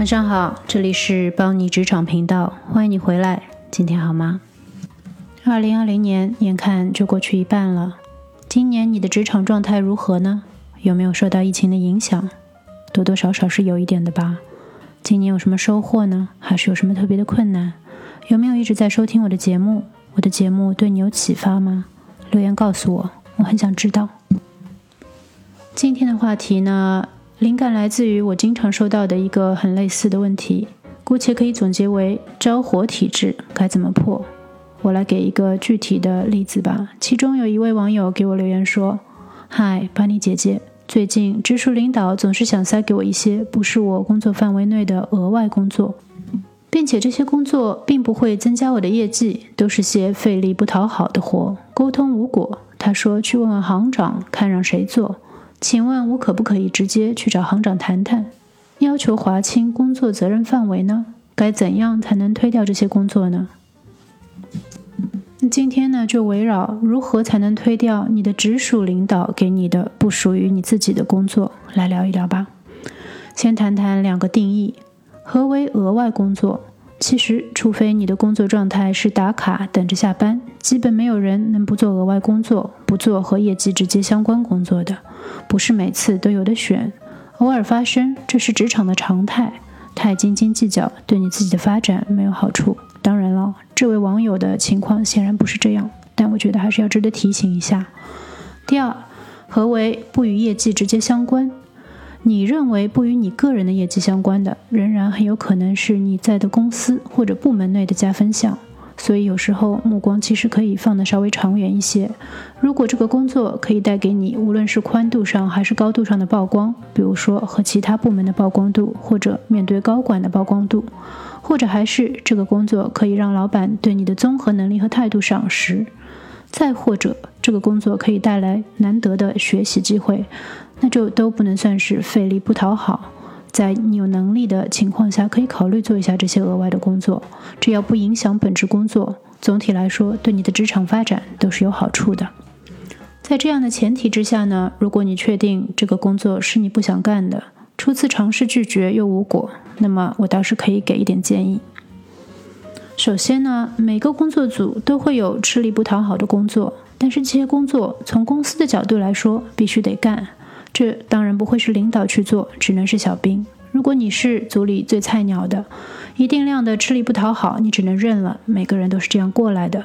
晚上好，这里是邦尼职场频道，欢迎你回来。今天好吗？二零二零年眼看就过去一半了，今年你的职场状态如何呢？有没有受到疫情的影响？多多少少是有一点的吧。今年有什么收获呢？还是有什么特别的困难？有没有一直在收听我的节目？我的节目对你有启发吗？留言告诉我，我很想知道。今天的话题呢？灵感来自于我经常收到的一个很类似的问题，姑且可以总结为着火体质该怎么破。我来给一个具体的例子吧。其中有一位网友给我留言说：“嗨，巴尼姐姐，最近直属领导总是想塞给我一些不是我工作范围内的额外工作，并且这些工作并不会增加我的业绩，都是些费力不讨好的活，沟通无果。他说去问问行长，看让谁做。”请问，我可不可以直接去找行长谈谈，要求划清工作责任范围呢？该怎样才能推掉这些工作呢？今天呢，就围绕如何才能推掉你的直属领导给你的不属于你自己的工作来聊一聊吧。先谈谈两个定义：何为额外工作？其实，除非你的工作状态是打卡等着下班，基本没有人能不做额外工作，不做和业绩直接相关工作的。不是每次都有的选，偶尔发生，这是职场的常态。太斤斤计较，对你自己的发展没有好处。当然了，这位网友的情况显然不是这样，但我觉得还是要值得提醒一下。第二，何为不与业绩直接相关？你认为不与你个人的业绩相关的，仍然很有可能是你在的公司或者部门内的加分项。所以有时候目光其实可以放得稍微长远一些。如果这个工作可以带给你无论是宽度上还是高度上的曝光，比如说和其他部门的曝光度，或者面对高管的曝光度，或者还是这个工作可以让老板对你的综合能力和态度赏识，再或者这个工作可以带来难得的学习机会，那就都不能算是费力不讨好。在你有能力的情况下，可以考虑做一下这些额外的工作，只要不影响本职工作，总体来说对你的职场发展都是有好处的。在这样的前提之下呢，如果你确定这个工作是你不想干的，初次尝试拒绝又无果，那么我倒是可以给一点建议。首先呢，每个工作组都会有吃力不讨好的工作，但是这些工作从公司的角度来说，必须得干。这当然不会是领导去做，只能是小兵。如果你是组里最菜鸟的，一定量的吃力不讨好，你只能认了。每个人都是这样过来的。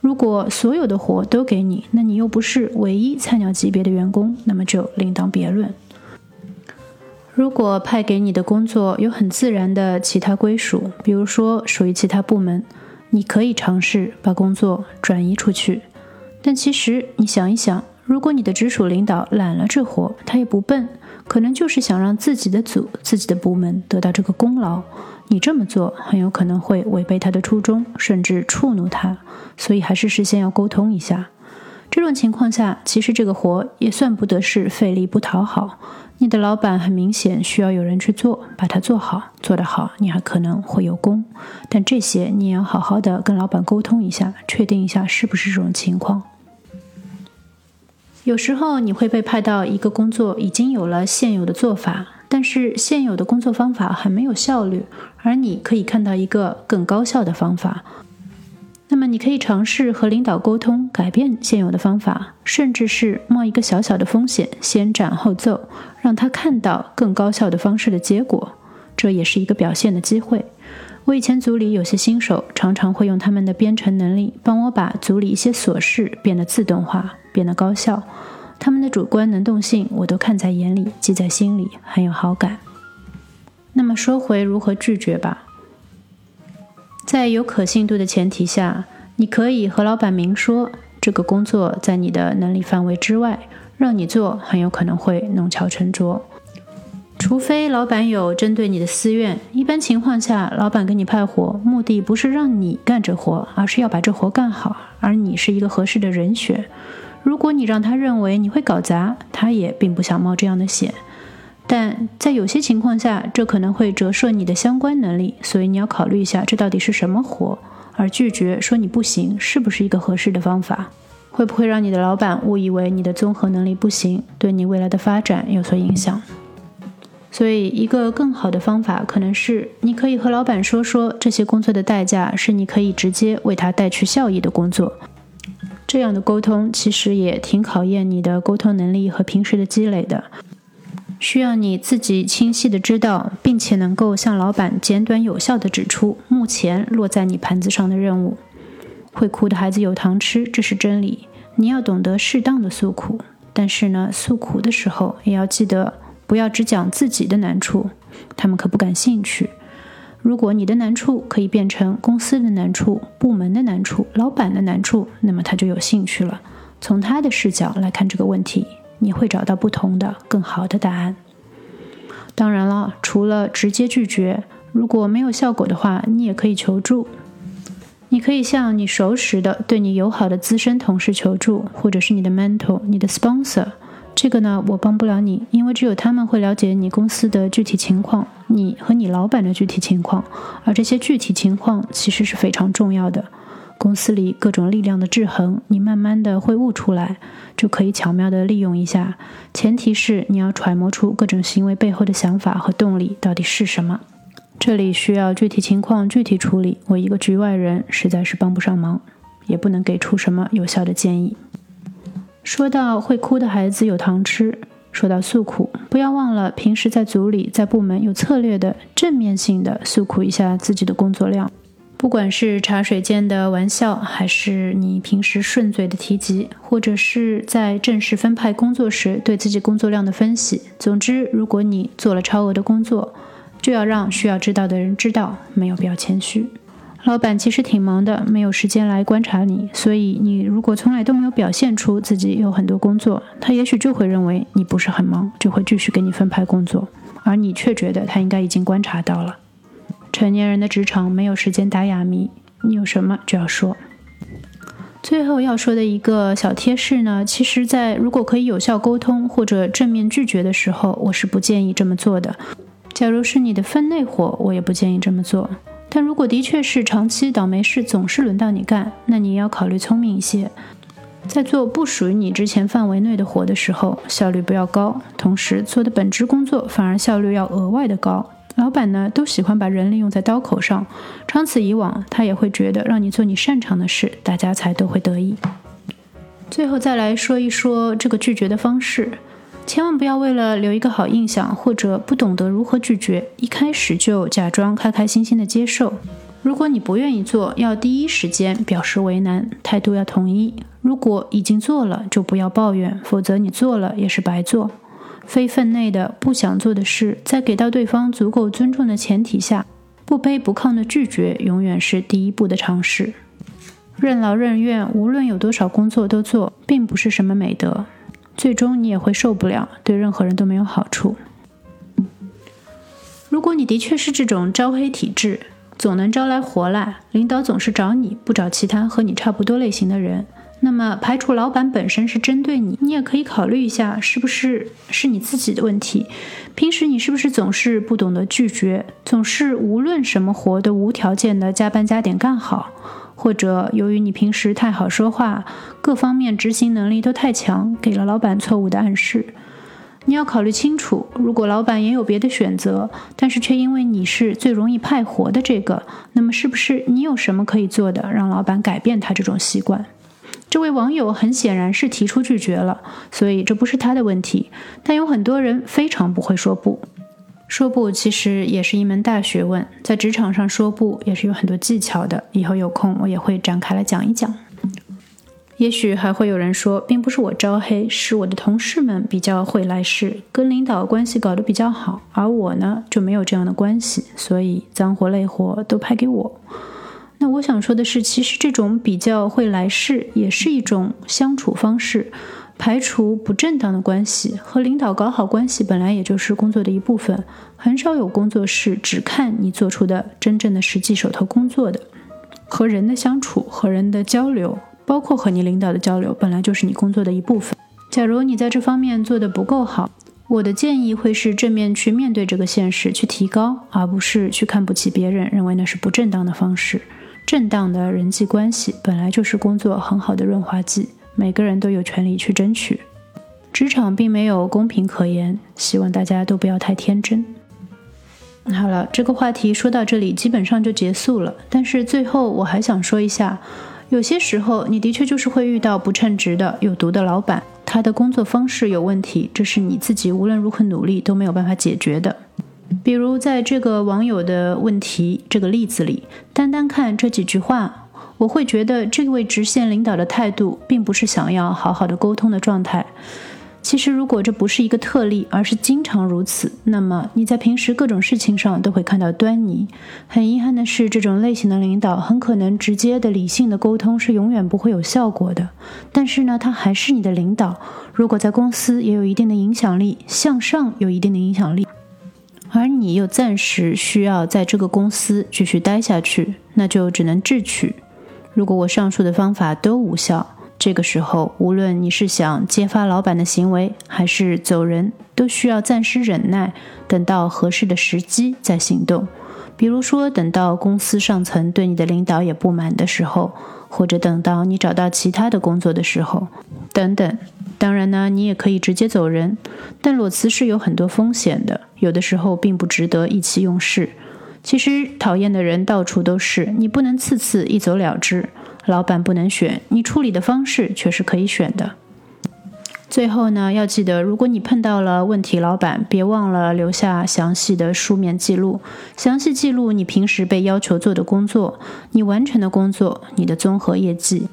如果所有的活都给你，那你又不是唯一菜鸟级别的员工，那么就另当别论。如果派给你的工作有很自然的其他归属，比如说属于其他部门，你可以尝试把工作转移出去。但其实你想一想。如果你的直属领导揽了这活，他也不笨，可能就是想让自己的组、自己的部门得到这个功劳。你这么做很有可能会违背他的初衷，甚至触怒他。所以还是事先要沟通一下。这种情况下，其实这个活也算不得是费力不讨好。你的老板很明显需要有人去做，把它做好，做得好，你还可能会有功。但这些你也要好好的跟老板沟通一下，确定一下是不是这种情况。有时候你会被派到一个工作，已经有了现有的做法，但是现有的工作方法很没有效率，而你可以看到一个更高效的方法。那么你可以尝试和领导沟通，改变现有的方法，甚至是冒一个小小的风险，先斩后奏，让他看到更高效的方式的结果。这也是一个表现的机会。我以前组里有些新手，常常会用他们的编程能力，帮我把组里一些琐事变得自动化。变得高效，他们的主观能动性我都看在眼里，记在心里，很有好感。那么说回如何拒绝吧，在有可信度的前提下，你可以和老板明说，这个工作在你的能力范围之外，让你做很有可能会弄巧成拙。除非老板有针对你的私怨，一般情况下，老板给你派活，目的不是让你干这活，而是要把这活干好，而你是一个合适的人选。如果你让他认为你会搞砸，他也并不想冒这样的险。但在有些情况下，这可能会折射你的相关能力，所以你要考虑一下这到底是什么活，而拒绝说你不行，是不是一个合适的方法？会不会让你的老板误以为你的综合能力不行，对你未来的发展有所影响？所以，一个更好的方法可能是，你可以和老板说说，这些工作的代价是你可以直接为他带去效益的工作。这样的沟通其实也挺考验你的沟通能力和平时的积累的，需要你自己清晰的知道，并且能够向老板简短有效的指出目前落在你盘子上的任务。会哭的孩子有糖吃，这是真理。你要懂得适当的诉苦，但是呢，诉苦的时候也要记得。不要只讲自己的难处，他们可不感兴趣。如果你的难处可以变成公司的难处、部门的难处、老板的难处，那么他就有兴趣了。从他的视角来看这个问题，你会找到不同的、更好的答案。当然了，除了直接拒绝，如果没有效果的话，你也可以求助。你可以向你熟识的、对你友好的资深同事求助，或者是你的 mentor、你的 sponsor。这个呢，我帮不了你，因为只有他们会了解你公司的具体情况，你和你老板的具体情况，而这些具体情况其实是非常重要的。公司里各种力量的制衡，你慢慢的会悟出来，就可以巧妙的利用一下。前提是你要揣摩出各种行为背后的想法和动力到底是什么。这里需要具体情况具体处理，我一个局外人实在是帮不上忙，也不能给出什么有效的建议。说到会哭的孩子有糖吃，说到诉苦，不要忘了平时在组里、在部门有策略的、正面性的诉苦一下自己的工作量。不管是茶水间的玩笑，还是你平时顺嘴的提及，或者是在正式分派工作时对自己工作量的分析。总之，如果你做了超额的工作，就要让需要知道的人知道，没有必要谦虚。老板其实挺忙的，没有时间来观察你，所以你如果从来都没有表现出自己有很多工作，他也许就会认为你不是很忙，就会继续给你分派工作，而你却觉得他应该已经观察到了。成年人的职场没有时间打哑谜，你有什么就要说。最后要说的一个小贴士呢，其实，在如果可以有效沟通或者正面拒绝的时候，我是不建议这么做的。假如是你的分内活，我也不建议这么做。但如果的确是长期倒霉事总是轮到你干，那你也要考虑聪明一些，在做不属于你之前范围内的活的时候，效率不要高，同时做的本职工作反而效率要额外的高。老板呢都喜欢把人力用在刀口上，长此以往，他也会觉得让你做你擅长的事，大家才都会得意。最后再来说一说这个拒绝的方式。千万不要为了留一个好印象，或者不懂得如何拒绝，一开始就假装开开心心的接受。如果你不愿意做，要第一时间表示为难，态度要统一。如果已经做了，就不要抱怨，否则你做了也是白做。非分内的不想做的事，在给到对方足够尊重的前提下，不卑不亢的拒绝，永远是第一步的尝试。任劳任怨，无论有多少工作都做，并不是什么美德。最终你也会受不了，对任何人都没有好处。如果你的确是这种招黑体质，总能招来活来，领导总是找你不找其他和你差不多类型的人，那么排除老板本身是针对你，你也可以考虑一下，是不是是你自己的问题？平时你是不是总是不懂得拒绝，总是无论什么活都无条件的加班加点干好？或者由于你平时太好说话，各方面执行能力都太强，给了老板错误的暗示。你要考虑清楚，如果老板也有别的选择，但是却因为你是最容易派活的这个，那么是不是你有什么可以做的，让老板改变他这种习惯？这位网友很显然是提出拒绝了，所以这不是他的问题。但有很多人非常不会说不。说不其实也是一门大学问，在职场上说不也是有很多技巧的。以后有空我也会展开来讲一讲。也许还会有人说，并不是我招黑，是我的同事们比较会来事，跟领导关系搞得比较好，而我呢就没有这样的关系，所以脏活累活都派给我。那我想说的是，其实这种比较会来事也是一种相处方式。排除不正当的关系，和领导搞好关系本来也就是工作的一部分。很少有工作是只看你做出的真正的实际手头工作的。和人的相处、和人的交流，包括和你领导的交流，本来就是你工作的一部分。假如你在这方面做得不够好，我的建议会是正面去面对这个现实，去提高，而不是去看不起别人，认为那是不正当的方式。正当的人际关系本来就是工作很好的润滑剂。每个人都有权利去争取。职场并没有公平可言，希望大家都不要太天真。好了，这个话题说到这里基本上就结束了。但是最后我还想说一下，有些时候你的确就是会遇到不称职的、有毒的老板，他的工作方式有问题，这是你自己无论如何努力都没有办法解决的。比如在这个网友的问题这个例子里，单单看这几句话，我会觉得这位直线领导的态度并不是想要好好的沟通的状态。其实，如果这不是一个特例，而是经常如此，那么你在平时各种事情上都会看到端倪。很遗憾的是，这种类型的领导很可能直接的、理性的沟通是永远不会有效果的。但是呢，他还是你的领导，如果在公司也有一定的影响力，向上有一定的影响力，而你又暂时需要在这个公司继续待下去，那就只能智取。如果我上述的方法都无效。这个时候，无论你是想揭发老板的行为，还是走人，都需要暂时忍耐，等到合适的时机再行动。比如说，等到公司上层对你的领导也不满的时候，或者等到你找到其他的工作的时候，等等。当然呢，你也可以直接走人，但裸辞是有很多风险的，有的时候并不值得意气用事。其实，讨厌的人到处都是，你不能次次一走了之。老板不能选，你处理的方式却是可以选的。最后呢，要记得，如果你碰到了问题老板，别忘了留下详细的书面记录，详细记录你平时被要求做的工作，你完成的工作，你的综合业绩。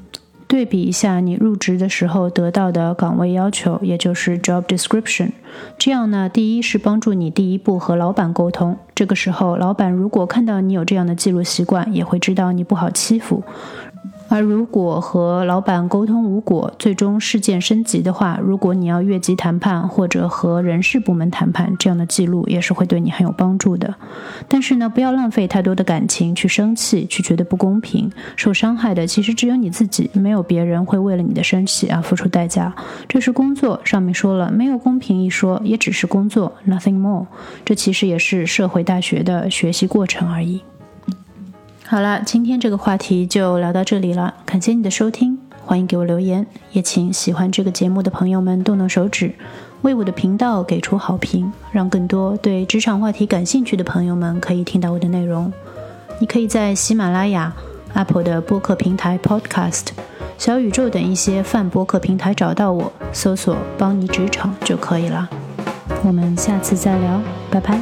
对比一下你入职的时候得到的岗位要求，也就是 job description。这样呢，第一是帮助你第一步和老板沟通。这个时候，老板如果看到你有这样的记录习惯，也会知道你不好欺负。而如果和老板沟通无果，最终事件升级的话，如果你要越级谈判或者和人事部门谈判，这样的记录也是会对你很有帮助的。但是呢，不要浪费太多的感情去生气，去觉得不公平。受伤害的其实只有你自己，没有别人会为了你的生气而付出代价。这是工作，上面说了，没有公平一说，也只是工作，nothing more。这其实也是社会大学的学习过程而已。好了，今天这个话题就聊到这里了，感谢你的收听，欢迎给我留言，也请喜欢这个节目的朋友们动动手指，为我的频道给出好评，让更多对职场话题感兴趣的朋友们可以听到我的内容。你可以在喜马拉雅、Apple 的播客平台 Podcast、小宇宙等一些泛播客平台找到我，搜索“邦尼职场”就可以了。我们下次再聊，拜拜。